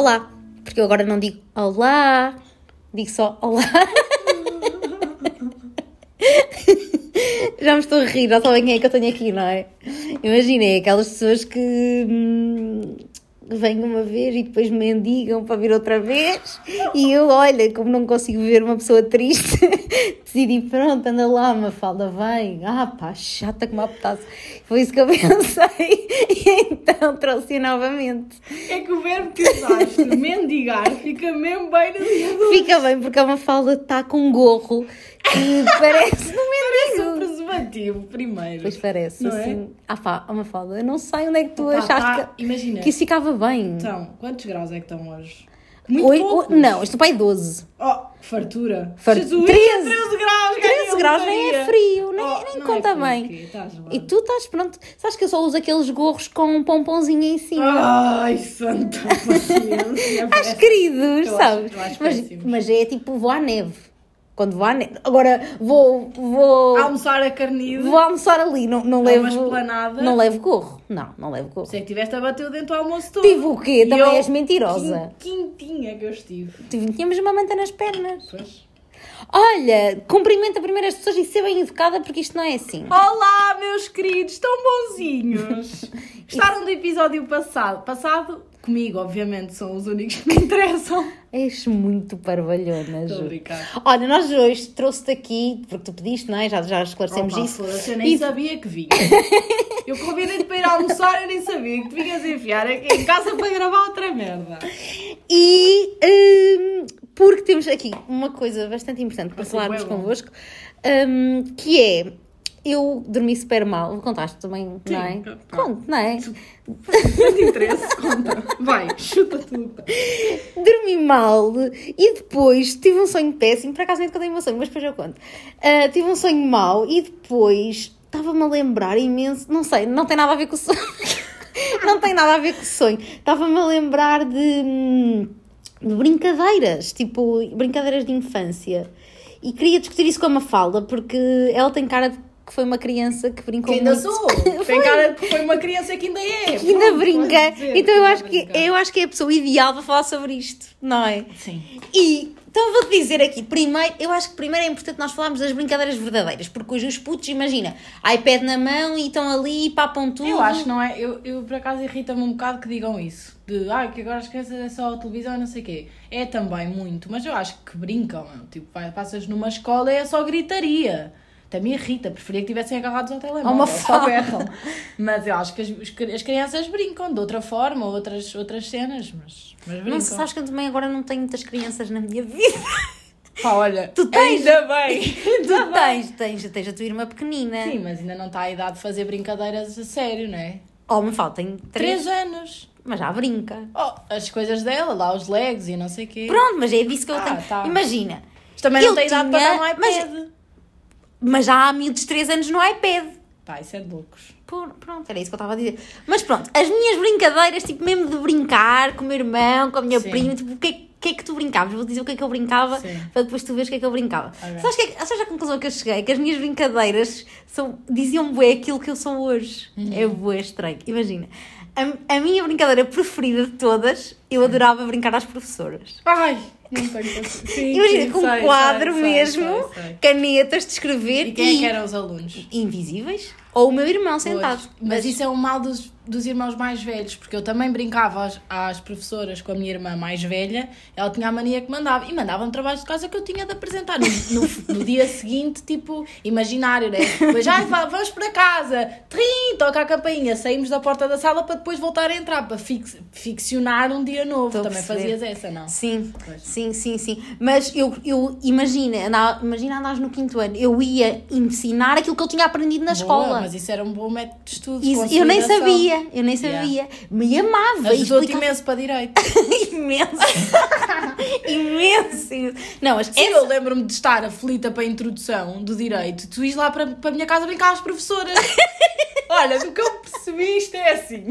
olá. Porque eu agora não digo olá, digo só olá. Já me estou a rir, já sabem quem é que eu tenho aqui, não é? Imaginei aquelas pessoas que hum, vêm uma vez e depois mendigam para vir outra vez. E eu, olha, como não consigo ver uma pessoa triste, decidi, pronto, anda lá, uma falda, vem. Ah, pá, chata como a petasse. Foi isso que eu pensei. E então trouxe novamente. É que o verbo que usaste, mendigar, fica mesmo bem no dia Fica bem, porque a Mafalda está com um gorro que parece no Parece um mendigo. preservativo, primeiro. Pois parece, Não é? assim. Ah pá, a Mafalda, eu não sei onde é que tu Pá, achaste tá, imagina. que, que isso ficava bem. Então, quantos graus é que estão hoje? Muito Oi, poucos. não, isto pai é 12. Oh, fartura. Far- Jesus, 13. 13 graus, 13 graus nem é frio, nem, Oh, nem não conta é bem. Estás. E tu estás pronto. Sabes que eu só uso aqueles gorros com um pomponzinho em cima. Ai, santa paciência. Acho queridos, sabes? mas, mas é tipo, vou à neve. Quando vou à neve. Agora vou. vou Almoçar a carnido. Vou almoçar ali, não, não levo. esplanada. Não levo gorro. Não, não levo gorro. Sei é que tiveste a bater o dente ao almoço todo. Tive o quê? E Também eu, és mentirosa. quin- Quintinha que eu estive. Tive- Tínhamos uma manta nas pernas. Pois. Olha, cumprimenta primeiro as pessoas e ser bem educada porque isto não é assim. Olá, meus queridos, tão bonzinhos. Gostaram do episódio passado? Passado comigo, obviamente, são os únicos que me interessam. És muito parvalhona, Ju. Olha, nós hoje trouxe-te aqui, porque tu pediste, não é? Já, já esclarecemos Opa, isso. eu nem E- sabia que vinha. Eu convidei-te para ir almoçar, eu nem sabia que te vinhas enfiar aqui em casa para gravar outra merda. E hum, porque temos aqui uma coisa bastante importante para falarmos convosco, hum, que é. Eu dormi super mal, contaste também, Sim, não é? pá. Conto, não é? Não te interessa, conta. Vai, chuta tudo. Dormi mal e depois tive um sonho péssimo. Por acaso nem te contei o meu sonho, mas depois eu conto. Ah, tive um sonho mau e depois estava-me a lembrar imenso. Não sei, não tem nada a ver com o sonho. não tem nada a ver com o sonho. Estava-me a lembrar de, hum, de brincadeiras, tipo brincadeiras de infância. E queria discutir isso com a Mafalda porque ela tem cara de que foi uma criança que brincou Que ainda muito. sou. Tem cara de que foi uma criança que ainda é. Que ainda Pronto, brinca. dizer Então eu ainda acho, que, brinca. eu acho que é a pessoa ideal para falar sobre isto, não é? Sim. E então vou-te dizer aqui, primeiro, eu acho que primeiro é importante nós falarmos das brincadeiras verdadeiras, porque hoje os putos, imagina, iPad na mão e estão ali e papam tudo. Eu acho que não é. Eu, eu por acaso irrita-me um bocado que digam isso. De ah, que agora as crianças é só a televisão e não sei o quê. É também muito, mas eu acho que brincam. Tipo, passas numa escola e é só gritaria. Até me irrita, preferia que tivessem agarrados ao telemóvel. Uma só berram. Mas eu acho que as, as crianças brincam de outra forma, outras, outras cenas, mas, mas brincam. Não sei, sabes que eu também agora não tenho muitas crianças na minha vida. Pá, olha, Tu tens? ainda bem. tu tens, tens, tens a tua irmã pequenina. Sim, mas ainda não está a idade de fazer brincadeiras a sério, não é? Oh, me falta, tem três, Três anos. mas já brinca. Oh, as coisas dela, lá os legs e não sei o quê. Pronto, mas é disso que eu Ah, tenho. tá. Imagina, Mas também não tem idade para tinha- estar no mas- iPad. Mas já há miúdos de 3 anos no iPad. Pá, isso é de loucos. Por- pronto, era isso que eu estava a dizer. Mas pronto, as minhas brincadeiras, tipo, mesmo de brincar com o meu irmão, com a minha Sim. prima, tipo, o que, é- que é que tu brincavas? Vou dizer o que é que eu brincava Sim. para depois tu veres o que é que eu brincava. Ok. Sabes, que é, sabes a conclusão que eu cheguei? Que as minhas brincadeiras são, diziam bué aquilo que eu sou hoje. Uhum. É bué estranho. Imagina, a, a minha brincadeira preferida de todas, eu adorava brincar às professoras. Ai, não tenho paciência. Sim, Imagina, sim, com sei, um quadro sei, mesmo, sei, canetas de escrever E quem é que eram os alunos? invisíveis. Ou o meu irmão sentado. Pois. Mas isso é um mal dos, dos irmãos mais velhos, porque eu também brincava às, às professoras com a minha irmã mais velha, ela tinha a mania que mandava, e mandava-me trabalhos de casa que eu tinha de apresentar no, no, no dia seguinte, tipo, imaginário, né? Depois, ai, vamos para casa, trim, toca a campainha, saímos da porta da sala para depois voltar a entrar, para fix, ficcionar um dia novo. Estou também fazias essa, não? Sim, Pois. sim, sim, sim. Mas eu, eu imagina, andava- imagina andares no quinto ano, eu ia ensinar aquilo que eu tinha aprendido na Boa, escola. Mas isso era um bom método de estudo. Isso- eu nem sabia, eu nem sabia. Yeah. Me amava. Ajudou-te explicava- imenso para direito. imenso. imenso. imenso. Não, mas Sim, eu lembro-me de estar aflita para a introdução do direito. Tu ires lá para, para a minha casa brincar às professoras. Olha, do que eu percebi, isto é assim.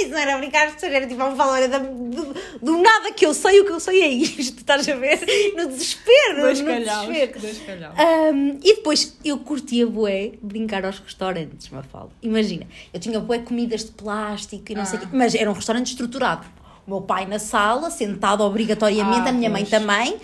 Isso não era brincar, isto era tipo uma valor do, do nada que eu sei, o que eu sei é isto, estás a ver? No desespero, Dois no calhaus. desespero. Dois calhaus. Um, e depois eu curtia bué brincar aos restaurantes, Mafalda. Imagina, eu tinha bué comidas de plástico e não sei o Ah. quê, mas era um restaurante estruturado. o meu pai na sala, sentado obrigatoriamente, Ah, a minha mãe pois. também.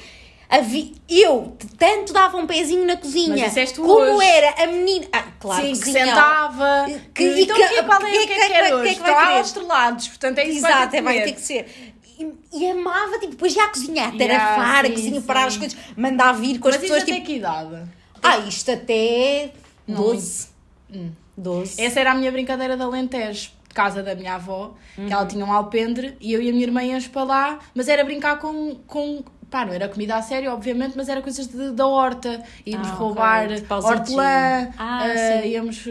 Havia, eu tanto dava um pezinho na cozinha, Mas como hoje. era a menina. Ah, claro, Sim, que cozinha, sentava. Que- Que, e então que- que é qual é que- que é que- que que- quer que- hoje? que vai querer? aos estrelados, portanto é isso que Exato, vai é, ter vai que ter que ser. E, e amava, tipo, depois já a cozinhar, Yeah, tarafar, a sim, cozinha, parar as coisas, mandar vir com as Mas isso pessoas, até tipo, que idade? ah, isto até Não, 12. Hum. 12. Essa era a minha brincadeira de Alentejo, de casa da minha avó, que Uhum. ela tinha um alpendre e eu e a minha irmã íamos para lá, mas era brincar com. com pá, não era comida a sério, obviamente, mas era coisas de- da horta. Íamos Ah, roubar tipo aos hortelã. Ah, eh, sim. íamos.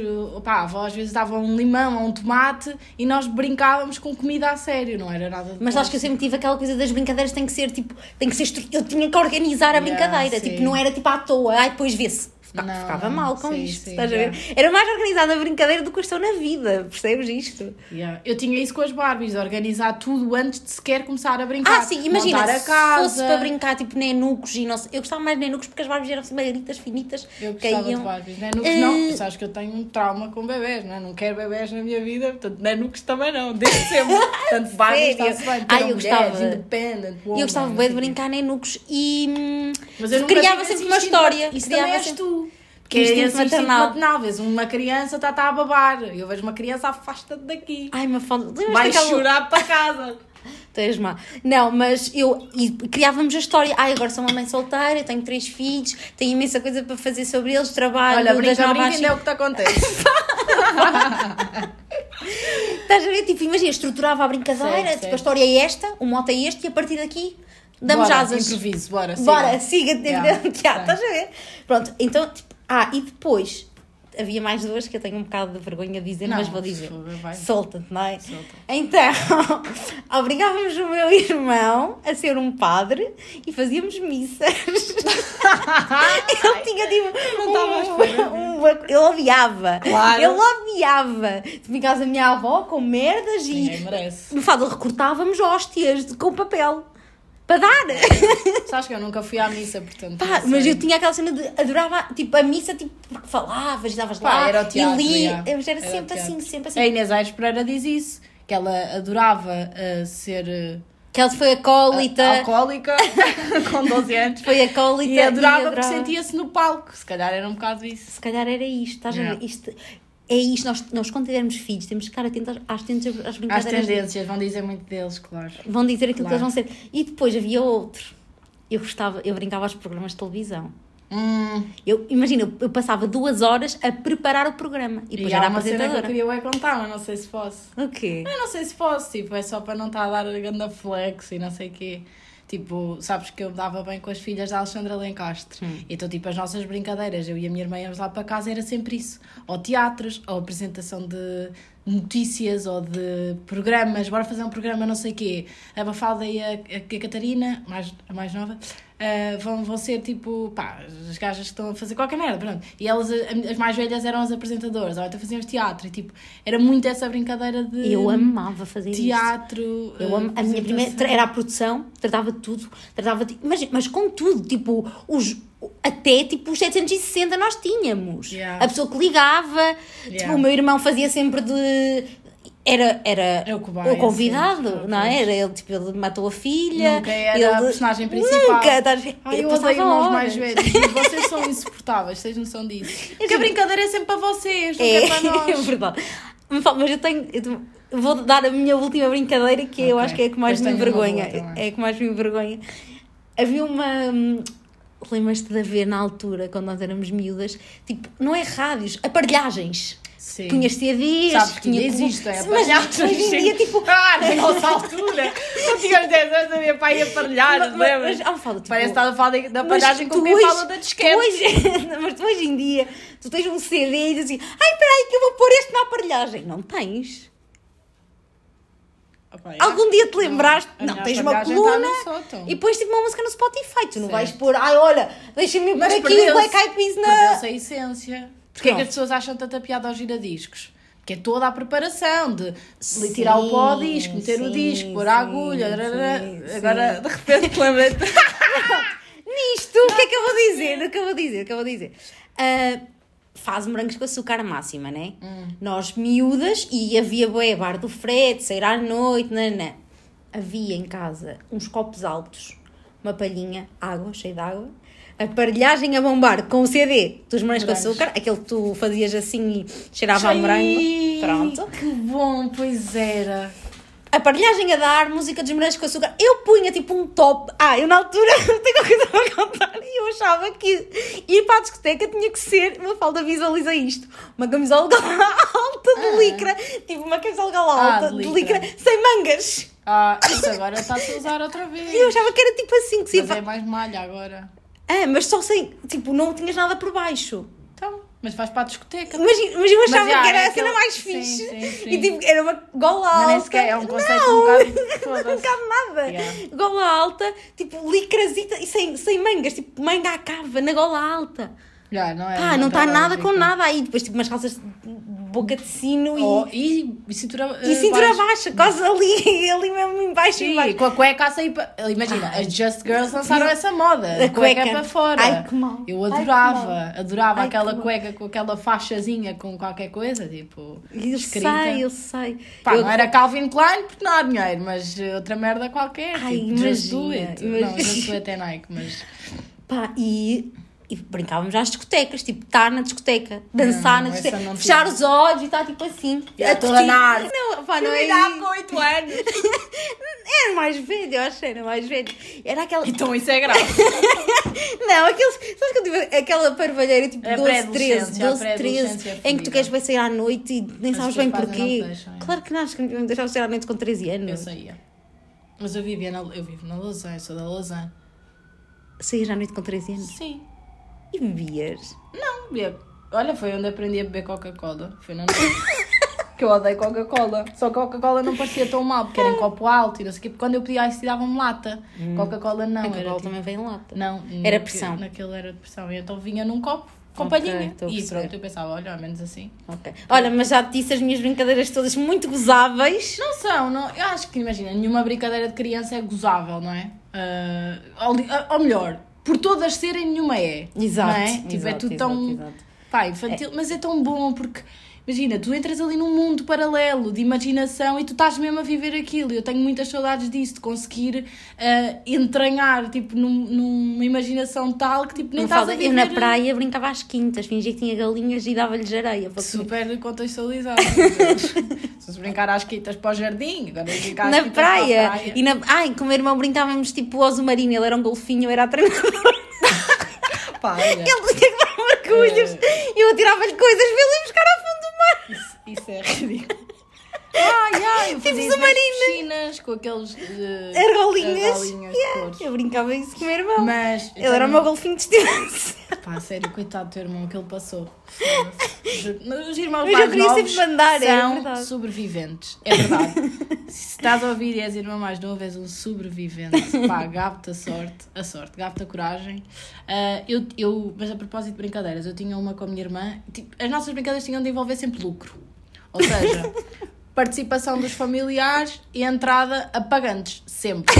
Pá, a avó às vezes dava um limão ou um tomate e nós brincávamos com comida a sério, não era nada de Mas acho que eu sempre tive aquela coisa das brincadeiras, tem que ser tipo, tem que ser eu tinha que organizar a Yeah, brincadeira, sim. tipo, não era tipo à toa, ai depois vê-se. Fica- Não, ficava mal com sim, isto, sim, estás a yeah. ver? Era mais organizada a brincadeira do que eu estou na vida, percebes isto? Yeah. Eu tinha isso com as Barbies, organizar tudo antes de sequer começar a brincar. Ah, sim, imagina, a se fosse para brincar tipo nenucos e não sei, eu gostava mais de nenucos porque as Barbies eram assim magaritas, finitas, Eu gostava caíam. de Barbies. Nenucos não, Eh, sabes que eu tenho um trauma com bebés, não é? Não quero bebés na minha vida, portanto, Nenucos também não, desde sempre. Portanto, Barbies está-se bem. Ai, Ter eu gostava. Independent, woman, eu gostava bem de brincar nenucos e hum, Mas eu criava sempre uma história. Isso criava também és tu. Que é esse maternal. maternal. Vês uma criança está tá a babar. Eu vejo uma criança, afasta-te daqui. Ai, uma foda. Vai daquela- chorar para casa. Tu és má. Não, mas eu e criávamos a história. Ai, agora sou uma mãe solteira, tenho três filhos, tenho imensa coisa para fazer sobre eles, trabalho Olha, brinca, brinca, ainda é o que te acontece. Estás a ver? Tipo, imagina, estruturava a brincadeira, Certo, tipo, a história é esta, o mote é este, e a partir daqui damos Bora, asas. Improviso, bora. Bora, siga. siga, Yeah, yeah, sim. estás a ver? Pronto, então, tipo, ah, e depois havia mais duas que eu tenho um bocado de vergonha de dizer, Não, mas vou dizer. Solta-te, não é? Solta. Então, obrigávamos o meu irmão a ser um padre e fazíamos missas. ele tinha tipo. não um- uma- ele odiava. Claro. Ele odiava. Tipo, em casa da minha avó com merdas e. Ninguém merece. No fado recortávamos hóstias de- com papel. Para dar. Sabes que eu nunca fui à missa, portanto. Pá, mas eu tinha aquela cena de adorava, tipo, a missa, tipo, porque falavas, davas Pá, lá era o teatro, e li. já. Mas era, Era sempre assim, sempre assim. A Inês Aires Pereira diz isso, que ela adorava uh, ser uh, Que ela foi acólita. alcoólica com 12 anos Foi acólita. e adorava porque adorava. sentia-se no palco. Se calhar era um bocado isso. Se calhar era isto, estás a Yeah. ver? Isto, é isto, nós, nós quando tivermos filhos temos que ficar atentos às tendências, às As brincadeiras. tendências vão dizer muito deles, claro. Vão dizer aquilo Claro. que eles vão ser. E depois havia outro. Eu gostava, eu brincava aos programas de televisão. Hum, Eu, imagina, eu, eu passava duas horas a preparar o programa. E e depois era era uma cena que eu apresentadora. queria é contar, mas não sei se posso. O quê? Eu não sei se posso, tipo, é só para não estar a dar a ganda flex e não sei o quê. Tipo, sabes que eu dava bem com as filhas da Alexandra Lencastre. Hum. Então, tipo, as nossas brincadeiras, eu e a minha irmã íamos lá para casa, era sempre isso. Ou teatros, ou apresentação de notícias, ou de programas. Bora fazer um programa não sei o quê. A Bafalda e a, a, a Catarina, mais, a mais nova, ah, vão, vão ser, tipo, pá, as gajas que estão a fazer qualquer merda, pronto. E elas, as mais velhas, eram as apresentadoras. Ou então fazíamos teatro. E, tipo, era muito essa brincadeira de... Eu amava fazer isso. Teatro. Eu amo, a minha primeira era a produção, tratava de tudo, tratava de, mas, mas com tudo, tipo, os, até tipo os 760 nós tínhamos. Yeah. A pessoa que ligava, tipo, Yeah. o meu irmão fazia sempre de. Era, era É o cobaia, convidado, sim, não é? Era ele, tipo, ele matou a filha. Nunca era ele, a personagem principal. Nunca, ver? Ai, eu odeio irmãos horas. mais velhos. Vocês são insuportáveis, vocês noção disso. Porque a brincadeira é sempre para vocês, nunca é, É, para é nós. verdade. Mas eu tenho. eu vou dar a minha última brincadeira, que eu Ok. acho que é a que mais Depois me envergonha. É a que mais me envergonha. Havia uma. hum, Lembras-te de haver na altura, quando nós éramos miúdas, tipo, não é rádios, aparelhagens. Sim. Punhas CDs, Sabes que ainda existem Mas aparelhagens. hoje em dia, tipo. Ah, na nossa altura! Não tínhamos 10 anos, havia para ir aparelhar, mas- lembras? mas, ah, fala, tipo, Parece que estás a falar da- aparelhagem com tu quem fala da disquete. mas tu hoje em dia, tu tens um CD e dizes assim: ai, peraí, que eu vou pôr este na aparelhagem. Não tens. Opa, é. Algum dia te lembraste? A Não, minha tens uma coluna sótão. e depois tipo uma música no Spotify. Tu não Certo. vais pôr, ai olha, deixa-me pôr aqui o Black Eyed Peas na. Perdeu-se a essência. Porquê é que as pessoas acham tanta piada aos giradiscos? Porque é toda a preparação de Sim, tirar o pó ao disco, meter o sim, disco, pôr a agulha. sim. Agora, de repente, lembrei-te. Nisto, o que é que eu vou dizer? O que eu vou dizer? O que eu vou dizer? Ah, faz morangos com açúcar máxima, né? Hum. Nós miúdas e havia bué bar do Fred, sair à noite, nanã. havia em casa uns copos altos, uma palhinha, água, cheia de água, aparelhagem a bombar com o CD dos morangos com açúcar, aquele que tu fazias assim e cheirava a morango. Pronto. Que bom, pois era. Aparelhagem a dar, música dos morangos com açúcar. Eu punha tipo um top. Ah, eu na altura tenho uma coisa para contar. E eu achava que ir para a discoteca tinha que ser. Uma falda visualiza isto. Uma camisola alta de Ah. licra. Tipo uma camisola Ah, alta de de licra. licra sem mangas. Ah, isso agora está-se a usar outra vez. Eu achava que era tipo assim que se ia. Mas é mais malha agora. Ah, mas só sem. Tipo, não tinhas nada por baixo. Então, mas vais para a discoteca. Mas, mas eu achava já, que era é a cena aquele- mais sim, fixe. sim, sim. E tipo, era uma gola Mas alta. é um conceito Não. um bocado. Foda-se. bocado nada. Yeah. Gola alta, tipo, licrazita e sem, sem mangas, tipo, manga à cava, na gola alta. Já, não é? Pá, não está tá nada com nada aí. Depois, tipo, umas calças de boca de sino e, Oh, e, e cintura, e eh, cintura baixa. baixa, quase ali, ali mesmo embaixo. Sim, embaixo. com a cueca a sair para. Imagina, Ai. as Just Girls lançaram essa moda. A A cueca cueca. para fora. Ai, que mal. Eu Ai, adorava, mal. adorava Ai, aquela cueca com aquela faixazinha com qualquer coisa, tipo. Eu escrita. sei, eu sei. Pá, Eu- não era Calvin Klein porque não há dinheiro, mas outra merda qualquer. Ai, tipo, just do imagina, it. imagina. Não, just do it é Nike, mas. Pá, e, e brincávamos às discotecas, tipo, estar na discoteca, dançar Não, na discoteca, fechar os olhos e estar tipo assim. A toda curtir. na arte. Não, pá, não é Cuidado isso. com 8 anos! Era mais velho, eu acho que era mais velho. Era aquela. Então isso é grave. Não, aqueles. Sabes que eu tive aquela parvalheira tipo É 12, 13, pré-adolescência, a 12, 13, pré-adolescência em que tu queres bem sair à noite e nem Mas sabes bem porquê. deixam, é? Claro que não, acho que me deixavas sair à noite com 13 Eu anos. saía. Mas eu vivia na, eu vivo na Lausanne, eu sou da Lausanne. Saías à noite com 13 anos. Sim. E bebias. Não, bebia. Olha, foi onde aprendi a beber Coca-Cola. Foi na que eu odeio Coca-Cola. Só que Coca-Cola não parecia tão mal, porque era em copo alto e não sei o quê. Porque quando eu pedia ice, davam-me lata. Coca-Cola não. Coca-Cola tipo- também vem em lata. Não, Era pressão. Naquele era de pressão. E então vinha num copo com Ok, palhinha. E pronto, eu pensava, olha, ao menos assim. Ok. Olha, mas já te disse as minhas brincadeiras todas muito gozáveis. Não são, não, eu acho que, imagina, nenhuma brincadeira de criança é gozável, não é? Ah, ou, ou melhor, por todas serem, nenhuma é. Exato. É? Tipo, é exato, tudo exato, tão. exato. Pá, infantil, mas é tão bom porque. Imagina, tu entras ali num mundo paralelo de imaginação e tu estás mesmo a viver aquilo. Eu tenho muitas saudades disso, de conseguir ah, entranhar tipo, num- numa imaginação tal que tipo, nem estás fala- a eu viver. na praia brincava às quintas, fingia que tinha galinhas e dava-lhes areia. Super contextualizado. Se brincar às quitas para o jardim, agora brincar às na a praia. praia. E na... Ai, com o meu irmão brincávamos tipo o Oso Marinho, ele era um golfinho, eu era a treinadora. Pá, olha. Ele tinha que dar mergulhos e eu atirava-lhe coisas para ele buscar ao mar. Isso, é ridículo. Ai, ai, eu fazia isso nas submarino. piscinas com aqueles uh, Argolinhas. argolinhas Yeah, cores. Eu brincava isso com o meu irmão. Mas ele era o meu golfinho de estimação. Pá, sério, coitado do teu irmão, o que ele passou. Foda-se. Juro. Os irmãos Mas eu mais queria novos sempre mandar, é são verdade. sobreviventes. É verdade. Se estás a ouvir e és irmão mais novo, és um sobrevivente. Pá, gato a sorte. A sorte, gato a coragem. Ah, eu, eu, mas a propósito de brincadeiras, eu tinha uma com a minha irmã. Tipo, as nossas brincadeiras tinham de envolver sempre lucro. Ou seja, participação dos familiares e entrada a pagantes, sempre.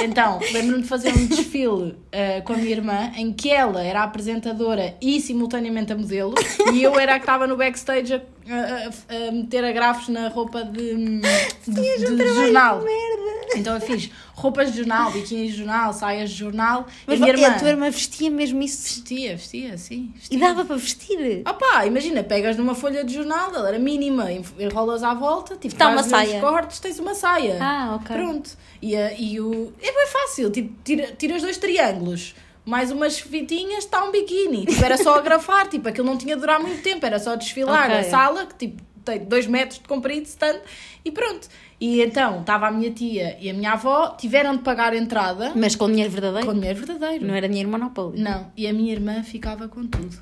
Então, lembro-me de fazer um desfile eh, com a minha irmã em que ela era a apresentadora e simultaneamente a modelo e eu era a que estava no backstage a, a- a- a meter agrafos na roupa de, de, de- de jornal. Merda. Então eu fiz roupas de jornal, biquíni de jornal, saias de jornal Mas e a minha a irmã tua irmã vestia mesmo isso vestia, vestia, sim. e Vestia. dava para vestir. Ah pá, imagina, pegas numa folha de jornal, ela era mínima, en- enrolas à volta, tipo, Tá uma saia. cortes, tens uma saia. Ah, ok. Pronto. E, a- e o... É bem fácil, tipo, tira, tiras dois triângulos, mais umas fitinhas, está um biquíni. Tipo, era só agrafar, tipo, aquilo não tinha de durar muito tempo, era só desfilar Ok. a sala, que tipo, tem dois metros de comprido, stand, e pronto. E então, estava a minha tia e a minha avó, tiveram de pagar a entrada Mas com dinheiro verdadeiro. com dinheiro verdadeiro. Não era dinheiro monopólio. Não, e a minha irmã ficava com tudo.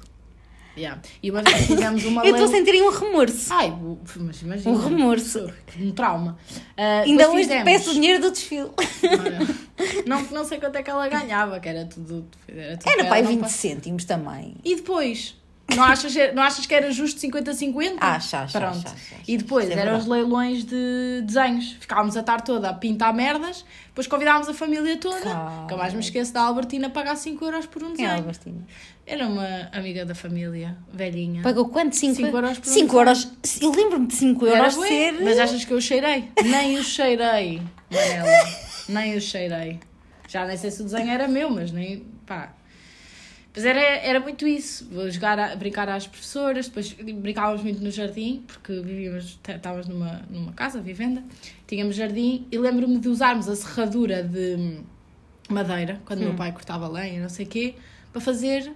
Yeah. E uma vez fizemos uma Eu estou a sentir um remorso. Ai, mas imagina. Um remorso. Um trauma. Ah, Ainda hoje fizemos- peço o dinheiro do desfile. Não, não sei quanto é que ela ganhava, que era tudo. Era, tudo Era para pai ela, não 20 pa- cêntimos também. E depois, Não achas, não achas que era justo 50-50? Acho, acho, Pronto. E depois é eram os leilões de desenhos. Ficávamos a tarde toda a pintar merdas, depois convidávamos a família toda. Cara. Nunca mais me esqueço da Albertina a pagar 5 euros por um é desenho. Albertina? Era uma amiga da família, velhinha. Pagou quanto? 5 Cinco euros por um 5 euros. Eu lembro-me de 5 Era euros ser. Mas achas que eu cheirei? Nem o cheirei, Manela. Nem o cheirei. Já nem sei se o desenho era meu, mas nem. pá. Mas era, era muito isso. Vou jogar a, brincar às professoras, depois brincávamos muito no jardim, porque vivíamos, estávamos numa, numa casa, vivenda, tínhamos jardim, e lembro-me de usarmos a serradura de madeira, quando meu pai cortava lenha, não sei o quê, para fazer.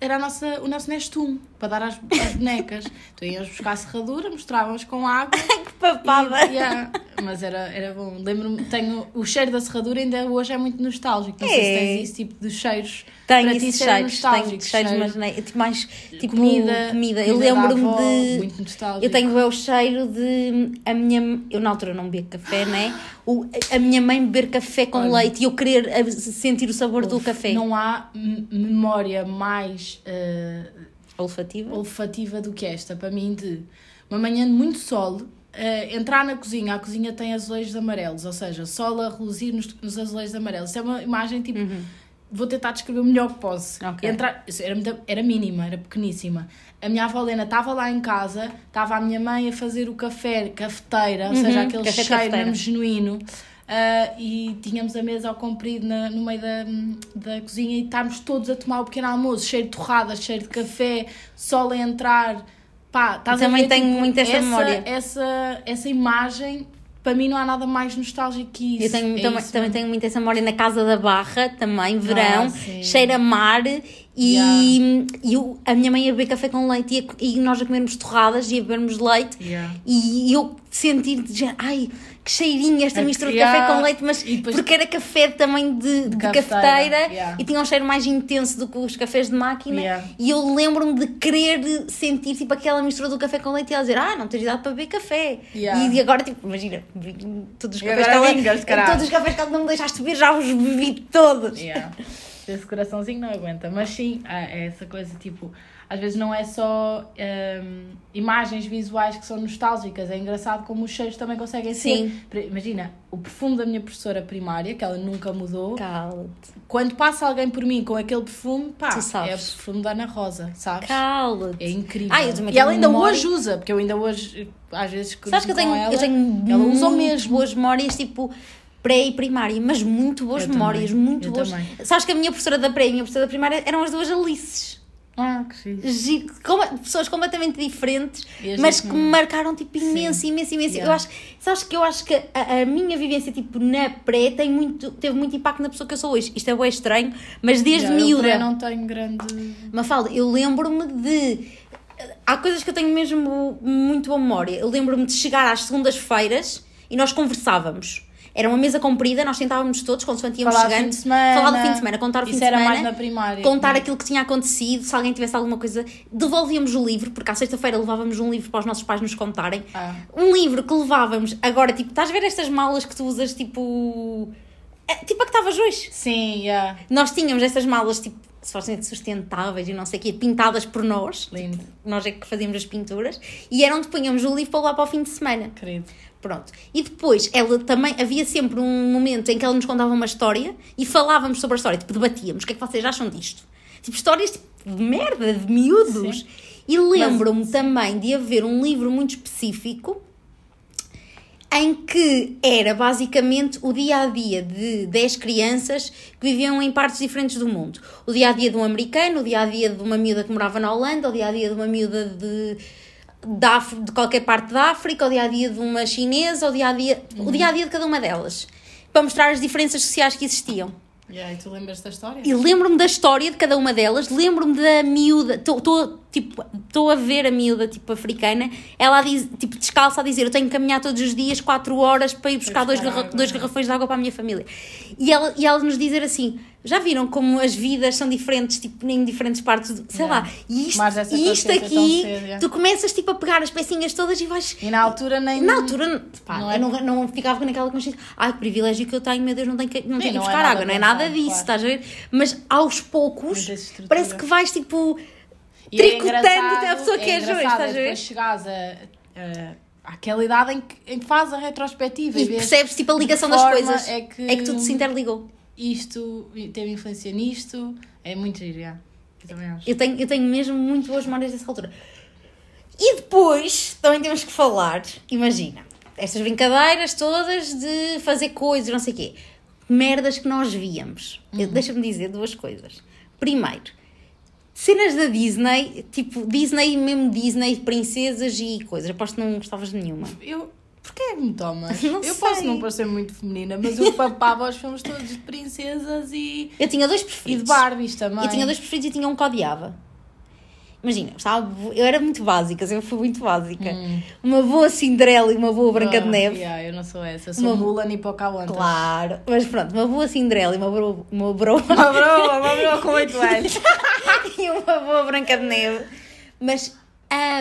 Era a nossa, o nosso nestume, para dar às, às bonecas. Então íamos buscar a serradura, mostrávamos com água Que papada! e- yeah, mas era, era bom. Lembro-me, tenho o cheiro da serradura ainda hoje é muito nostálgico. Não sei se É. tens esse tipo de cheiros. Tenho para ti serem cheiros, tenho nostálgicos, cheiros, cheiro- mas nem, tipo mais tipo comida, comida. Eu comida da lembro-me de. Muito nostálgico. Eu tenho o cheiro de a minha. Eu na altura não bebo café, né? O, a minha mãe beber café com Olha. leite e eu querer sentir o sabor do café. Não há memória mais eh, Olfativa? olfativa do que esta, para mim, de uma manhã de muito sol, eh, entrar na cozinha, a cozinha tem azulejos amarelos, ou seja, sol a reluzir nos, nos azulejos amarelos. Isso é uma imagem tipo. Vou tentar descrever o melhor que posso. Uhum. Ok. Entrar, era, era mínima, era pequeníssima. A minha avó Helena estava lá em casa, estava a minha mãe a fazer o café, cafeteira, ou seja, aquele Uhum. café cheiro cafeteira. mesmo genuíno. Ah, e tínhamos a mesa ao comprido na- no meio da, da cozinha e estávamos todos a tomar o pequeno almoço, cheiro de torradas, cheiro de café, sol a entrar. Pá, estás a Também ver, tenho tipo, muito essa memória. Essa, essa imagem, para mim, não há nada mais nostálgico que isso. Eu tenho, É também, isso também tenho muito essa memória na Casa da Barra, também, verão, Ah, sim. cheira a mar e, e eu- a minha mãe ia beber café com leite e, a- e nós a comermos torradas e a bebermos leite Yeah. e eu sentir, de já- ai, que cheirinho esta mistura de café com leite, mas porque era café também de, de cafeteira, cafeteira yeah. e tinha um cheiro mais intenso do que os cafés de máquina Yeah. e eu lembro-me de querer sentir tipo aquela mistura do café com leite e ela dizer, ah, não tens idade para beber café Yeah. e, e agora tipo, imagina todos os cafés que ela, todos os cafés que ela não me deixaste beber já os bebi todos Esse coraçãozinho não aguenta. Mas sim, há essa coisa tipo. Às vezes não é só hum, imagens visuais que são nostálgicas, é engraçado como os cheiros também conseguem Sim. ser. Imagina, o perfume da minha professora primária, que ela nunca mudou, cala-te, quando passa alguém por mim com aquele perfume, pá, é o perfume da Ana Rosa, sabes? cala-te É incrível. Ah, e ela ainda memória- hoje usa, porque eu ainda hoje, às vezes, Sabes que eu tenho, ela, eu tenho ela usa o mesmo. boas memórias, tipo pré e primária, mas muito boas Eu memórias, também, muito eu boas. também. Sabes que a minha professora da pré e a minha professora da primária eram as duas Alices. Ah, que fixe. Pessoas completamente diferentes, as mas que me marcaram tipo imenso, imenso, imenso. Yeah. Eu acho, sabes que eu acho que a, a minha vivência tipo na pré tem muito, teve muito impacto na pessoa que eu sou hoje. Isto é bem estranho, mas desde eu miúda. pré não tenho grande. Mafalda, eu lembro-me de. Há coisas que eu tenho mesmo muito boa memória. Eu lembro-me de chegar às segundas-feiras e nós conversávamos. Era uma mesa comprida, nós sentávamos todos, consoante íamos Falar do chegando. fim de semana. Falar do fim de semana, contar o fim Isso de era semana. mais na primária. Contar aquilo que tinha acontecido, se alguém tivesse alguma coisa. Devolvíamos o livro, porque à sexta-feira levávamos um livro para os nossos pais nos contarem. Ah. Um livro que levávamos. Agora, tipo, estás a ver estas malas que tu usas, tipo. é, Tipo a que estavas hoje? Sim, yeah. Nós tínhamos essas malas, tipo, supostamente sustentáveis e não sei o quê, pintadas por nós. Lindo. Nós é que fazíamos as pinturas. E era onde punhamos o livro para lá para o fim de semana. Querido. Pronto. E depois, ela também, havia sempre um momento em que ela nos contava uma história e falávamos sobre a história, tipo, debatíamos. O que é que vocês acham disto? Tipo, histórias tipo, de merda, de miúdos. Sim. E lembro-me também de haver um livro muito específico em que era basicamente o dia a dia de 10 crianças que viviam em partes diferentes do mundo. O dia a dia de um americano, o dia a dia de uma miúda que morava na Holanda, o dia a dia de uma miúda de, de, Áfri- de qualquer parte da África, o dia a dia de uma chinesa, o dia a dia, o dia a dia de cada uma delas. Para mostrar as diferenças sociais que existiam. Yeah, e tu lembras da história? E lembro-me da história de cada uma delas, lembro-me da miúda, estou tipo, tô a ver a miúda tipo africana, ela diz, tipo descalça a dizer, eu tenho que caminhar todos os dias 4 horas para ir buscar, dois, buscar garra- água, dois garrafões de água para a minha família. E ela, e ela nos dizer assim, já viram como as vidas são diferentes, tipo, em diferentes partes, do, sei Yeah. lá, e isto, e isto tão aqui, cedo, yeah. tu começas tipo a pegar as pecinhas todas e vais... E na altura nem. Na altura, pá, Não é- não, não ficava naquela consciência. Ai, que privilégio que eu tenho, meu Deus, não tenho que, não tenho que não é buscar nada água, não é nada pensado, disso, claro. estás a ver? Mas aos poucos, parece que vais tipo. E é Tricotando engraçado- até a pessoa que é justa, estás a ver? Chegares a, a, àquela idade em que, em que fazes a retrospectiva E vês percebes tipo a ligação das coisas. É que, É que tudo se interligou. Isto teve influência nisto. É muito giro, já. Eu também acho. Eu tenho, eu tenho mesmo muito boas memórias dessa altura. E depois também temos que falar, imagina, estas brincadeiras todas de fazer coisas, não sei o quê. Merdas que nós víamos. Eu- Deixa-me dizer duas coisas. Primeiro, cenas da Disney, tipo Disney, mesmo Disney, princesas e coisas. Aposto que não gostavas de nenhuma. Eu. Porquê é que me tomas? Não eu sei. posso não parecer muito feminina, mas eu papava os filmes todos de princesas e, Eu tinha dois e preferidos. de Barbies também. Eu tinha dois preferidos e tinha um que odiava. Imagina, eu, estava, eu era muito básica, eu fui muito básica. Uma boa Cinderela e uma boa Branca de Ah, Neve. yeah, eu não sou essa, eu sou Uma- Mulan e Pocahontas. Claro, mas pronto, uma boa Cinderela e uma boa, uma boa, Uma broa, uma broa com 8 anos. e uma boa Branca de Neve. Mas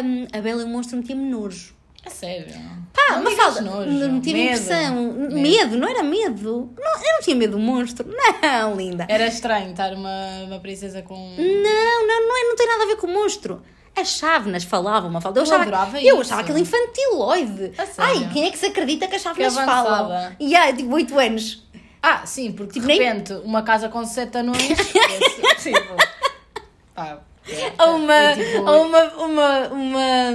hum, a Bela e o Monstro metia-me nojo. É sério. Pá, Não uma digas falda. nojo, Metia-me medo. impressão. Medo. Medo. não era medo. Não, eu não tinha medo do monstro. Não, linda. Era estranho estar uma, uma princesa com. Não, não, não, é, não tem nada a ver com o monstro. As chávenas falavam uma falda. Eu Eu achava, adorava eu achava aquilo infantiloide. Ai, quem é que se acredita que as chávenas Que falam? E há, tipo, 8 anos. Ah, sim, porque Tipo, de nem- repente uma casa com 7 anões. tipo. Ou uma, e, tipo, ou uma, uma, uma,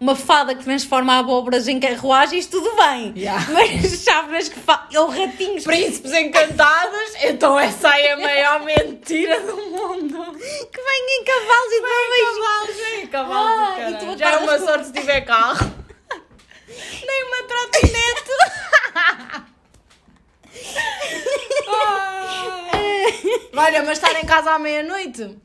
uma fada que transforma abóboras em carruagens, tudo bem. Yeah. Mas chávenas que falam. Ou ratinhos Príncipes encantados, então essa é a maior mentira do mundo. que vêm em cavalos e dão beijinhos. Cavalos, é, cavalos, Ah, e tu Já é uma com- sorte se tiver carro. Nem uma trotinete. Ah. Olha, mas estar em casa à meia-noite?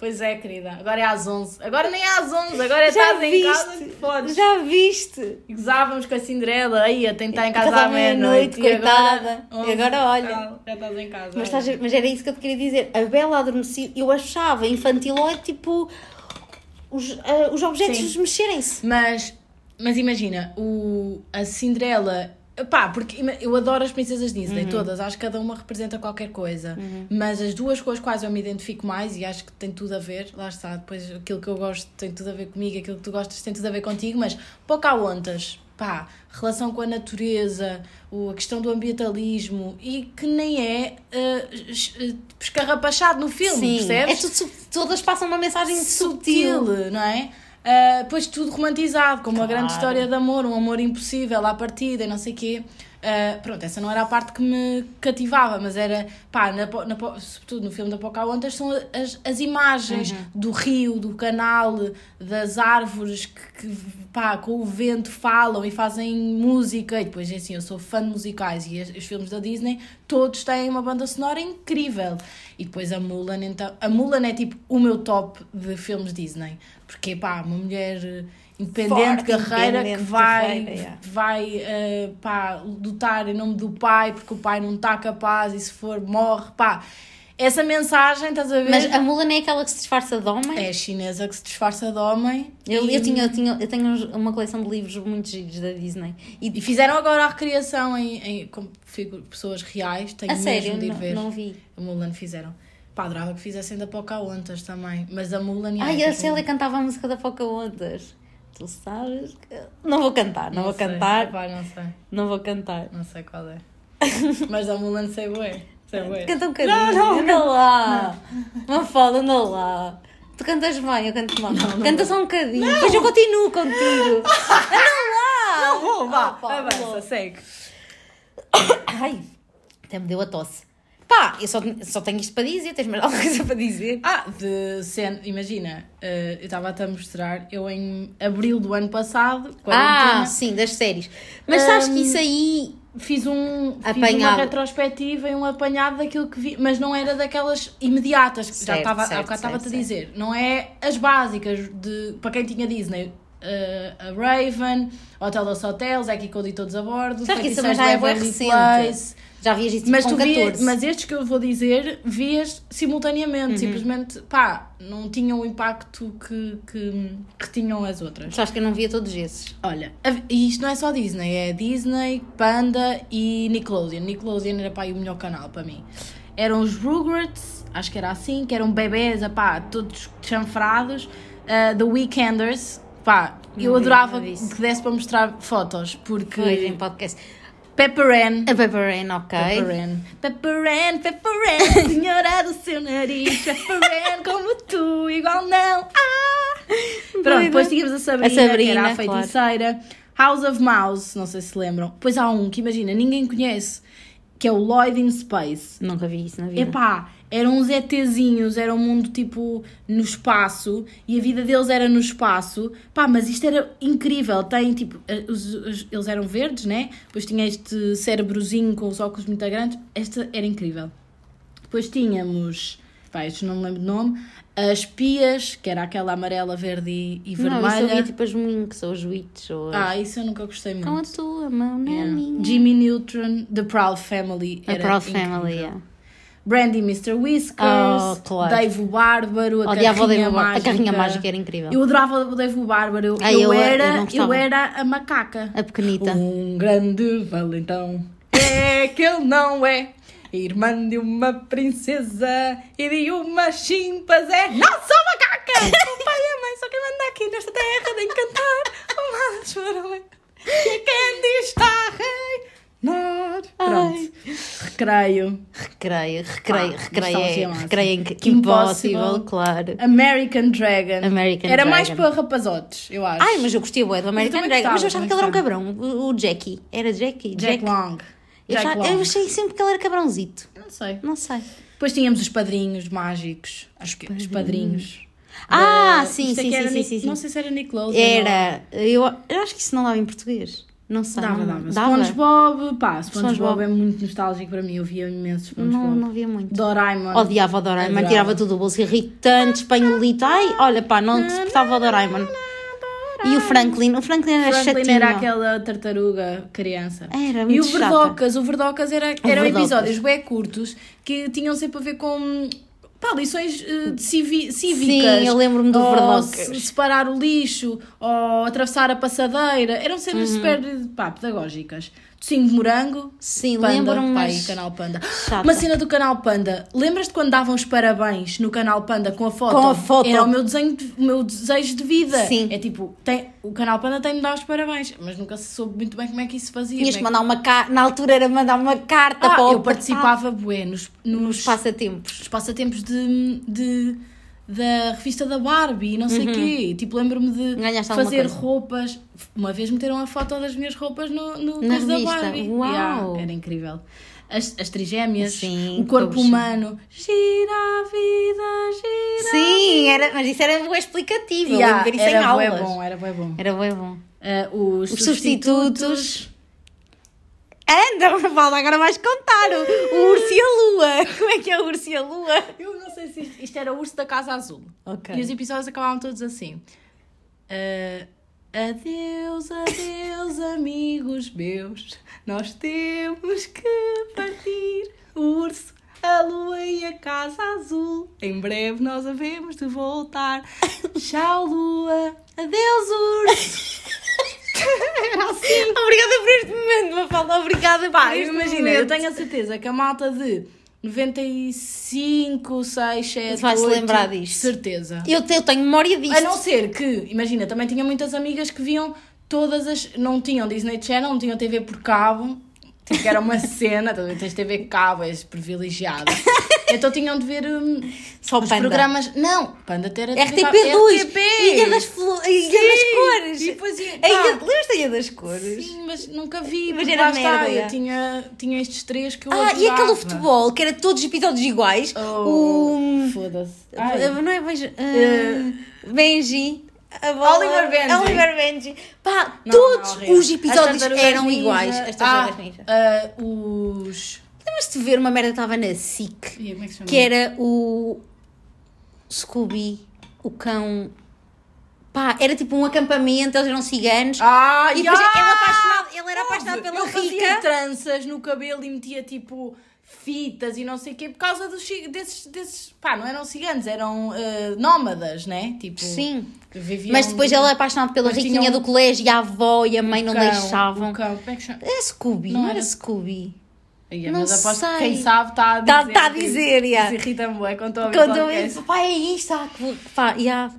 Pois é, querida. Agora é às 11. Agora nem é às 11, agora é Já estar em casa. Fodes. Já viste? E Gozávamos com a Cinderela, aí a tentar em casa à meia-noite. meia-noite, e agora- coitada. E 11, agora olha. tal, Já estás em casa. Mas, estás mas era isso que eu te queria dizer. A Bela adormecia. Eu achava infantilóide tipo. Os, ah, os objetos mexerem-se. Mas, mas imagina, o, a Cinderela. Pá, porque eu adoro as princesas Disney, Uhum. todas, acho que cada uma representa qualquer coisa. Mas as duas com as quais eu me identifico mais e acho que tem tudo a ver, lá está, depois aquilo que eu gosto tem tudo a ver comigo, aquilo que tu gostas tem tudo a ver contigo, mas Pocahontas, pá, relação com a natureza, o, a questão do ambientalismo e que nem é uh, es- escarrapachado no filme, Sim. percebes? É tudo, todas passam uma mensagem sutil. sutil, não é? Ah, depois tudo romantizado, como uma Claro. grande história de amor, um amor impossível à partida e não sei o quê. Ah, pronto, essa não era a parte que me cativava, mas era, pá, na, na sobretudo no filme da Pocahontas, são as, as imagens do rio, do canal, das árvores que, que, pá, com o vento falam e fazem música. E depois, assim, eu sou fã de musicais e os, os filmes da Disney, todos têm uma banda sonora incrível. E depois a Mulan, então, a Mulan é tipo o meu top de filmes Disney, porque, pá, uma mulher independente, Forte, carreira, independente, que vai, carreira, vai eh, pá, lutar em nome do pai, porque o pai não está capaz e se for morre, pá. Essa mensagem, estás a ver? Mas a Mulan é aquela que se disfarça de homem? É a chinesa que se disfarça de homem. Eu, e, eu, tinha, eu, tinha, eu tenho uma coleção de livros muito giros da Disney. E, e fizeram agora a recriação em, em, com pessoas reais. Tenho a mesmo sério, de ir não, ver. não vi. A Mulan fizeram. Pá, adorava que fizessem da Pocahontas também. Mas a Mulan Ai, a Célia cantava a música da Pocahontas. Tu sabes que... Não vou cantar, não, vou sei. cantar. Pá, não sei. Não vou cantar. Não sei qual é. Mas a Mulan sei bué. Sei bué. Canta um bocadinho. Não, não, anda lá. Uma foda, anda lá. Tu cantas bem, eu canto mal. Canta só um bocadinho. Depois eu continuo contigo. Anda lá. Não vou, vá. Ah, pá, Avança, segue. Ai, até me deu a tosse. Pá, eu só, só tenho isto para dizer. Tens mais alguma coisa para dizer? Ah, de cena, imagina, eh, eu estava-te a mostrar, eu em abril do ano passado, Ah, sim, das séries. Mas sabes que isso aí. fiz, um, fiz uma Apanhado. retrospectiva e um apanhado daquilo que vi, mas não era daquelas imediatas, que já Certo, estava, há certo, bocado estava-te a certo, dizer, não é as básicas de, para quem tinha Disney. eh, a Raven, Hotel dos Hotels, Aqui Cody Todos a Bordo, Sabes que isso já é recente. Place, Já vias isso mas, com tu via, 14. mas estes que eu vou dizer, vias simultaneamente. Uhum. Simplesmente, pá, não tinham o impacto que, que, que tinham as outras. Sabes que eu não via todos esses. Olha, e isto não é só Disney, é Disney, Panda e Nickelodeon. Nickelodeon era pá, o melhor canal para mim. eram os Rugrats, acho que era assim, que eram bebês, pá, todos chanfrados. Uh, The Weekenders, pá, eu adorava que desse para mostrar fotos, porque. Pois, em podcast. Pepper Ann. A Pepper Rain, ok. Pepper Ann. Pepper Ann, Pepper Ann, senhora do seu nariz. Pepper Ann, como tu, igual não. Ah! Pronto, depois tínhamos a Sabrina, A Sabrina, que era a claro. feiticeira. House of Mouse, não sei se lembram. Depois há um que imagina, ninguém conhece, que é o Lloyd in Space. Nunca vi isso na vida. Epá, eram uns ETzinhos, era um mundo tipo no espaço e a vida deles era no espaço. Pá, mas isto era incrível. Tem tipo, eh, os- os- eles eram verdes, né? Depois tinha este cérebrozinho com os óculos muito grandes. Esta era incrível. Depois tínhamos, pá, estes não me lembro do nome, as pias, que era aquela amarela, verde e, e Não, isso eu vermelha. via tipo as Winx ou os Witch ou as... Ah, isso eu nunca gostei muito. Com a tua mão na Yeah. minha. Jimmy Neutron, The Proud Family. Era Proud incrível. Family, yeah. Brandy Mr. Whiskers, Oh, claro. Dave o Bárbaro, a Odiava carrinha, Dave o mágica. A carrinha mágica era incrível. Eu adorava o Dave o Bárbaro. Eu, Ah, eu, eu- eu era, eu, gostava. era a macaca. A pequenita. Um grande valentão é que ele não é. Irmã de uma princesa e de uma chimpanzé. Não sou macaca! o pai e a mãe só quem manda aqui nesta terra de encantar. O mar chorou. E quem diz está rei. Nor. Pronto. Recreio. Recreio, recreio, Pá, recreio, é, recreio em Impossible. Claro. American Dragon. American Era mais Dragon. para rapazotes, eu acho. Ai, mas eu bué do American Dragon, mas eu gostava, achava que ele era um cabrão, o, o Jackie. Era Jackie? Jack Long. Eu, Jack achava- Long. eu achei sempre que ele era cabrãozito. Não sei. Não sei. Depois tínhamos os padrinhos mágicos. Acho que os padrinhos. Ah, Da- sim, é sim, sim, Nic- sim, sim. Não sei se era Nickelodeon. Era. Eu, eu acho que isso não dava em português. Não sei. Dava, não, dava. SpongeBob, pá, SpongeBob, SpongeBob. é muito nostálgico para mim. Eu via imenso SpongeBob. Não, não via muito. Doraemon. Odiava o Doraemon, Adorava. tirava tudo do bolso irritante, espanholito. Ai, olha pá, não suportava o Doraemon. E o Franklin, o Franklin era Franklin chatinho. era aquela tartaruga criança. Era E muito o chata. Verdocas, o Verdocas era, eram episódios bem curtos que tinham sempre a ver com pá, lições eh, de civi- cívicas. Sim, eu lembro-me do ou Verdocas. separar o lixo, ou atravessar a passadeira. Eram cenas Uhum. super pá, pedagógicas. Tocinho de morango. Sim, Panda, lembro-me, mas Canal Panda. chata. Uma cena do Canal Panda. Lembras-te quando davam os parabéns no Canal Panda com a foto? Com a foto. Era o meu, desenho de- o meu desejo de vida. Sim. É tipo, tem, o Canal Panda tem de dar os parabéns, mas nunca se soube muito bem como é que isso fazia. Tinhas como é mandar uma carta, na altura era mandar uma carta Ah, para o eu participava bué nos, nos, nos passatempos. nos passatempos de, de- da revista da Barbie, não sei o quê. Tipo, lembro-me de Uhum. Ganhaste fazer roupas. Uma vez meteram a foto das minhas roupas no, no Na da? Barbie. Uau! Yeah, era incrível. As, as trigémeas, Sim, o corpo humano. Gira a vida, gira. Sim, era, mas isso era bem explicativo. Eu Yeah, ver isso em era bué aulas. bom, era bué bom. Era bem bom. Ah, os, Os substitutos. substitutos. Anda, Mafalda, agora vais contar o, o urso e a lua. Como é que é o urso e a lua? Eu se isto, isto era o urso da Casa Azul. Ok. E os episódios acabavam todos assim. Ah, adeus, adeus, amigos meus. Nós temos que partir. O urso, a lua e a Casa Azul. Em breve nós havemos de voltar. Tchau, lua. Adeus, urso. Era assim. Obrigada por este momento, Mafalda. Obrigada Pá, por este imagina, momento. eu tenho a certeza que a malta de 95, 6, 7, Vai-se 8, lembrar disto. Certeza. Eu, eu tenho memória disto. A não ser que, imagina, também tinha muitas amigas que viam todas as. Não tinham Disney Channel, não tinham TV por cabo, tipo que era uma cena, também tens TV cabo, és privilegiada. Então tinham de ver hum, Só os Panda. programas. Não, Panda ter RTP2, RTP! Ilha das, Flo... Ilha das Cores. e depois ia- A. Ilha... Lembras da Ilha das Cores? Sim, mas nunca vi, Mas era está, merda, eu tinha, tinha estes três que eu Ah, e aquele adorava. futebol, que era todos os episódios iguais. Oh, O... Foda-se. Ai. Não é Benji... ah, Benji. A bola- Oliver Benji. Oliver Benji. Pá, Não, todos não, os episódios eram Ninja. iguais. As ah, ah, os... Lembras-te de ver uma merda que estava na SIC? Como é que? Que era o Scooby, o cão. Pá, era tipo um acampamento, eles eram ciganos. Ah, E depois ele, apaixonado, ele era apaixonado pela fazia rica. tranças no cabelo e metia tipo fitas e não sei o quê por causa dos, desses, desses pá, não eram ciganos, eram ah, nómadas, né? Tipo, Sim. viviam- Mas depois ele era apaixonado pela riquinha tinham- do colégio e a avó e a mãe não cão, deixavam. o cão, como é que chama? É Scooby, Não não, era- Scooby. Yeah, Não mas aposto que sei. quem sabe está a dizer. Tá- tá a que- dizer, yeah. que Se irrita-me, quando estou a ouvir Quando eu podcast. pá, é isto, ah, que- pá, yeah.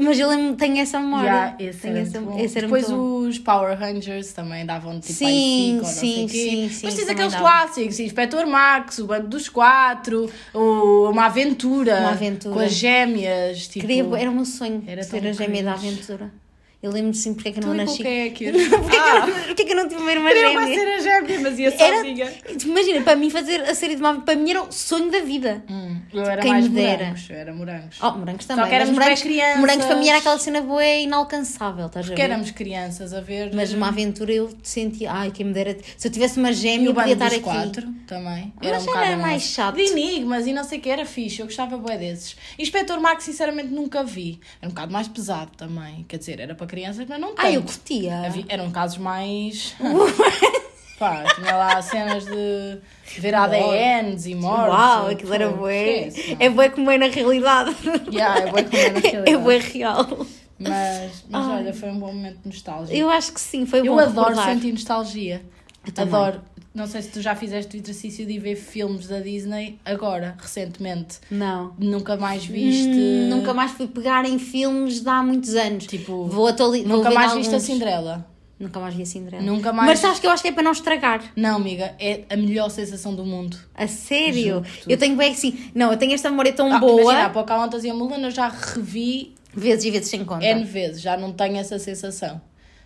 Mas eu lembro, tenho essa memória. Yeah, esse tenho essa, esse Depois os Power Rangers também davam tipo Sim, AI-5 ou não sim, quê. sim, sim, Mas tens aqueles davam. clássicos, Inspector Max, o Bando dos Quatro, o Uma Aventura, Uma Aventura. com as gêmeas. Tipo, Queria, era o meu sonho Era ser a gêmea da aventura. Eu lembro sim porque é que eu não nasci. é que Porquê, Ah, que eu, não- porquê que eu não tive uma irmã gêmea? ser a gêmea, mas ia Era, sozinha. imagina, para mim fazer a série de uma para mim era o sonho da vida. Hum, eu era Quem mais me dera. morangos. Eu era morangos. Oh, morangos também. que éramos morangos, crianças. morangos para mim era aquela cena boa e inalcançável, estás a Porque ver? éramos crianças a ver. Mas uma aventura eu sentia, ai, quem me dera. Se eu tivesse uma gêmea, eu podia estar aqui. quatro também. Mas Era um era a mais chato. De enigmas e não sei o que, era fixe. Eu gostava bué desses. Inspector Max, sinceramente, nunca vi. Era um bocado mais pesado também. Quer dizer, era para crianças, mas não tanto. Ai, eu curtia. Havia- Eram casos mais. Pá, tinha lá cenas de ver ADNs e mortes. Uau, aquilo era bué. É bué como é na realidade. Yeah, é bué como é na realidade. É bué real. Mas, mas Ai. olha, foi um bom momento nostálgico. Eu acho que sim, foi Eu bom adoro recordar. sentir nostalgia. Eu. Adoro. Não sei se tu já fizeste o exercício de ver filmes da Disney agora, recentemente. Não. Nunca mais viste. Hum, nunca mais fui pegar em filmes de há muitos anos. Tipo, Vou atualizar. nunca mais viste a Cinderela. Nunca mais vi a Cinderela. Nunca mais- Mas sabes que eu acho que é para não estragar. Não, amiga, é a melhor sensação do mundo. A sério? Eu tenho bem assim. Não, eu tenho esta memória tão Ah, boa. Imagina, a Pocahontas e a Mulan eu já revi Vezes e vezes sem conta. N vezes, já não tenho essa sensação.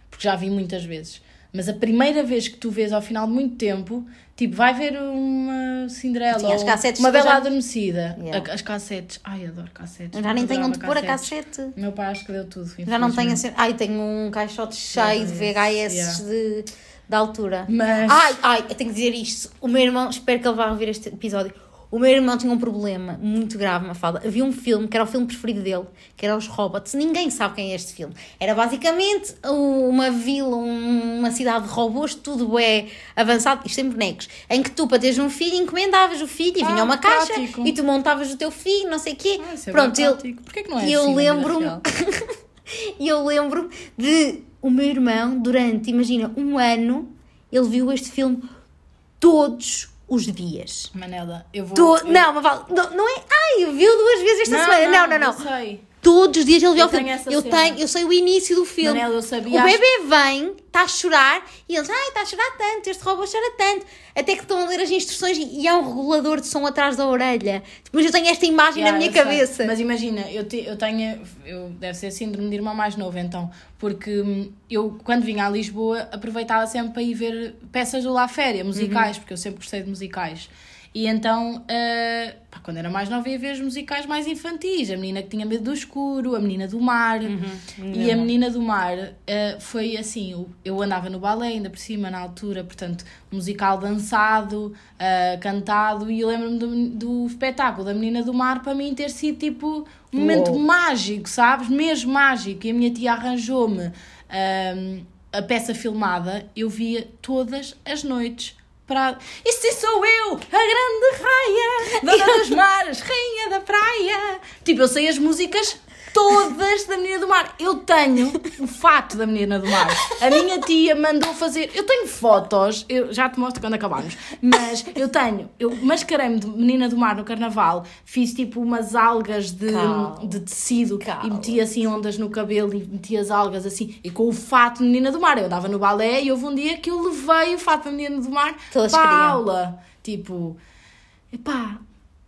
Porque já vi muitas vezes. Mas a primeira vez que tu vês ao final de muito tempo, tipo, vai ver uma Cinderela Sim, ou uma Bela já- Adormecida. Yeah. As cassetes. Ai, adoro cassetes. Já nem tenho onde pôr a cassete. Meu pai acho que deu tudo. Já não tenho assim. Ai, tenho um caixote cheio de VHS Yeah. de, de altura. Mas- Ai, ai, eu tenho que dizer isto. O meu irmão, espero que ele vá ouvir este episódio. O meu irmão tinha um problema muito grave, Mafalda. Havia um filme que era o filme preferido dele, que era Os Robots. Ninguém sabe quem é este filme. Era basicamente uma vila, um- uma cidade de robôs, tudo é avançado, isto em bonecos, em que tu, para teres um filho, encomendavas o filho e vinha Ah, uma caixa prático. e tu montavas o teu filho, não sei o quê. Ah, é Pronto, bem ele. Porquê que não é e eu assim lembro-me real? e eu lembro de o meu irmão, durante, imagina, um ano, ele viu este filme todos os dias. Manela, eu vou. To- eu- Não, mas vale, não, não é? Ai, viu duas vezes esta semana. Não, não, não. eu sei. Todos os dias ele Eu o filme. Eu cena. tenho, eu sei o início do filme. Manela, eu sabia, O bebê vem, está a chorar e eles, ai, está a chorar tanto, este robô chora tanto. Até que estão a ler as instruções e, e há um regulador de som atrás da orelha. Mas eu tenho esta imagem Yeah, na minha eu sei. cabeça. Mas imagina, eu, te- eu tenho. Eu, deve ser síndrome de irmão mais novo, então. Porque hum, eu, quando vinha a Lisboa, aproveitava sempre para ir ver peças do La Féria, musicais, porque eu sempre gostei de musicais. E então, eh, pá, quando era mais nova, ia ver os musicais mais infantis. A menina que tinha medo do escuro, a menina do mar. E a menina do mar eh, foi assim: eu- andava no balé, ainda por cima, na altura, portanto, musical dançado, eh, cantado. E eu lembro-me do, do espetáculo da menina do mar, para mim, ter sido tipo um momento Uou. mágico, sabes? Mesmo mágico. E a minha tia arranjou-me ahm, a peça filmada, eu via todas as noites. Para... E se sou eu, a grande raia, dona dos mares, rainha da praia. Tipo, eu sei as músicas todas da Menina do Mar. Eu tenho o fato da Menina do Mar. A minha tia mandou fazer. Eu tenho fotos, eu já te mostro quando acabarmos. Mas eu tenho, eu mascarei-me de Menina do Mar no carnaval. Fiz tipo umas algas de, de tecido e meti assim ondas no cabelo e meti as algas assim. E com o fato de Menina do Mar. Eu andava no balé e houve um dia que eu levei o fato da Menina do Mar Todas para a aula. Tipo, epá.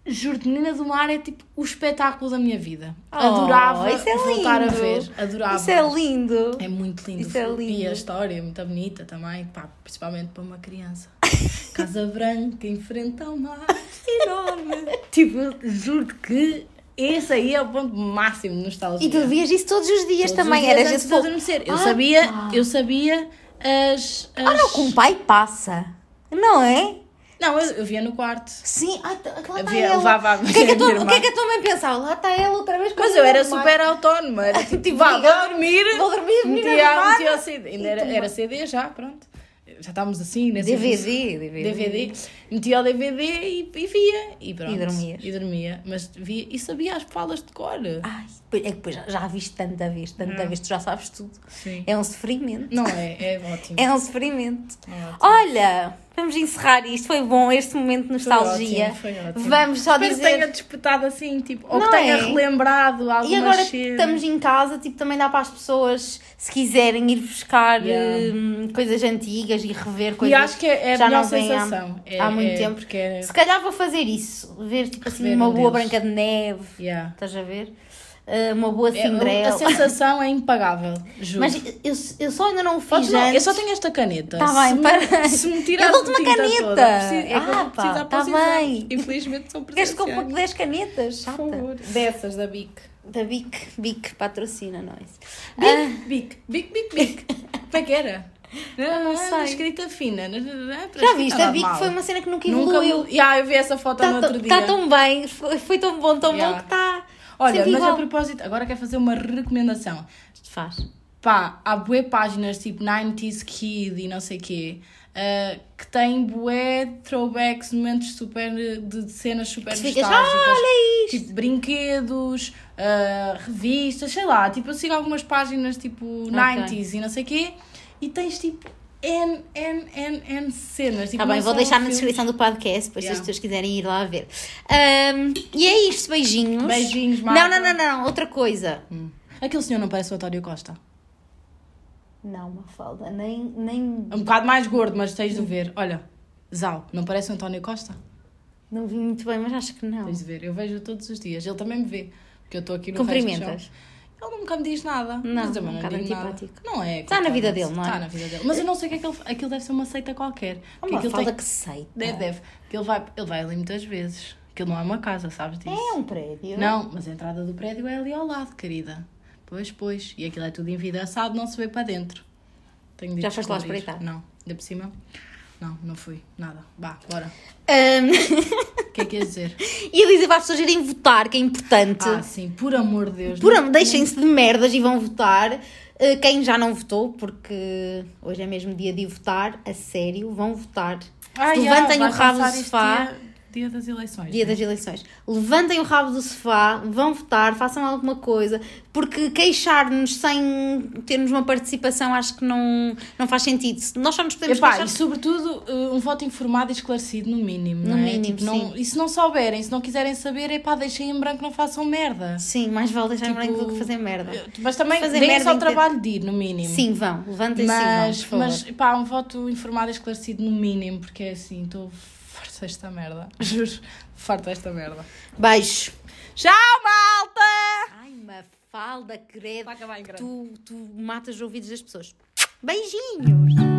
Juro-te, Menina do Mar é tipo o espetáculo da minha vida. Oh, Adorava isso é voltar a lindo. ver. Adorava. Isso é lindo. É muito lindo. Isso é E lindo. a história é muito bonita também, pá, principalmente para uma criança. Casa Branca enfrenta ao mar enorme. tipo, eu juro que esse aí é o ponto máximo de nostalgia. E tu vias isso todos os dias Todos também. os dias Eras antes esse de adormecer. Eu Ah, sabia, pá. eu sabia as, as... Ah, não, com o pai passa. Não é? Não, eu, eu via no quarto. Sim, ah, tá- lá está Havia- ela. levava a o, que é que a tua, o que é que a tua mãe pensava? Lá está ela outra vez com Mas eu era super autónoma. Era tipo, Tipo, vá, vou dormir. vou dormir, metia, metia o CD. Ainda era, era CD já, pronto. Já estávamos assim, nesse DVD, DVD. DVD, metia o DVD e, e via. E pronto. E dormias. E dormia. Mas via e sabia as falas de cor. Ai, é que depois já, já a viste tanta vez, tanta vez, tu já sabes tudo. Sim. É um sofrimento. Não é? É ótimo. É um sofrimento. É. Olha, Vamos encerrar isto. Foi bom este momento de nostalgia. ótimo, foi ótimo. Vamos só Espero dizer. que tenha despertado assim, tipo, ou Não que tenha é? relembrado algumas E agora estamos em casa, tipo, também dá para as pessoas, se quiserem, ir buscar Yeah. hum, coisas antigas e rever E coisas. acho que é a já não vem há- sensação. É- há muito é- tempo. Porque é... Se calhar vou fazer isso. Ver, tipo assim, uma um boa. Branca de Neve. Yeah. Estás a ver? Uh, uma boa É, Cinderela. a sensação é impagável, juro. Mas eu, eu só ainda não o fiz não, eu só tenho esta caneta. Tá se bem, me, para. Se me Eu tirar dou-te uma caneta. Toda, preciso, é eu Ah, pá, tá bem. Infelizmente são Queres que eu presenciais. pouco 10 canetas? Por Chata. favor. Dessas da Bic. Da Bic. Bic patrocina nós. Bic, Bic, Bic, Bic, Bic. Como é que era? não Ah, sei. Escrita fina. Já viste? A Bic foi uma cena que nunca Nunca evoluiu. me... yeah, eu vi essa foto no Está outro dia. tá tão bem, foi, foi tão bom, tão Yeah. bom que está. Olha, mas igual. a propósito, agora quero fazer uma recomendação. Faz. Pá, há bué páginas tipo 90s Kid e não sei quê. uh, que têm bué throwbacks, momentos super de cenas super Que nostálgicas. "Ah, olha isto!" Tipo brinquedos, uh, revistas, sei lá. Tipo, eu sigo algumas páginas tipo 90s e não sei quê. E tens tipo N, N, N, N cenas. Tipo, Tá bem, vou deixar na descrição do podcast, depois se as Yeah. pessoas quiserem ir lá ver. Ahm, e é isto, beijinhos. Beijinhos, Não, Marta. não, não, não, outra coisa. Hum. Aquele senhor não parece o António Costa. Não, Mafalda, nem, nem. É um bocado mais gordo, mas tens de ver. Olha, Zau, não parece o António Costa? Não vi muito bem, mas acho que não. Tens de ver. Eu vejo todos os dias. Ele também me vê. Porque eu estou aqui no resto do Cumprimentas. chão. Ele nunca me diz nada. Não, mas eu um não bocado digo nada. antipático. Não é. Está na vida dele, não é? Está na vida dele. Mas eu não sei o que é que ele... Aquilo deve ser uma seita qualquer. Oh, aquilo Mafalda tem... que seita. Deve, deve. Porque ele vai, ele vai ali muitas vezes. Aquilo não é uma casa, sabes disso? É um prédio. Não, mas a entrada do prédio é ali ao lado, querida. Pois, pois. E aquilo é tudo envidaçado, não se vê para dentro. Tenho de Já foste lá espreitar? Não. Ainda por cima? Não, não fui. Nada. Vá, bora. Ahm, O que é que ias dizer? Ia dizer para as pessoas irem votar, que é importante. Ah, sim. Por amor de Deus. Por não- amor, deixem-se de merdas e vão votar. Uh, Quem já não votou, porque hoje é mesmo dia de votar, a sério, vão votar. Ah, Levantem yeah, o vai rabo do sofá. Dia, dia das eleições. Dia né? das eleições. Levantem o rabo do sofá, vão votar, façam alguma coisa, porque queixar-nos sem termos uma participação acho que não, não faz sentido. Nós só nos podemos Epá, queixar. e sobretudo uh, um voto informado e esclarecido no mínimo, No não é? mínimo, Tipo, não-. E se não souberem, se não quiserem saber, epá, deixem em branco, não façam merda. Sim, mais vale deixar em Tipo, branco do que fazer merda. Mas também Fazer deem só o em trabalho de ir, no mínimo. Sim, vão, levantem-se e vão, Mas, favor. mas pá, um voto informado e esclarecido no mínimo, porque é assim, estou farta desta merda. Juro, farta desta merda. Beijo. Tchau, malta! Ai, Mafalda, credo. Vai acabar em grande. Tu, tu matas os ouvidos das pessoas. Beijinhos.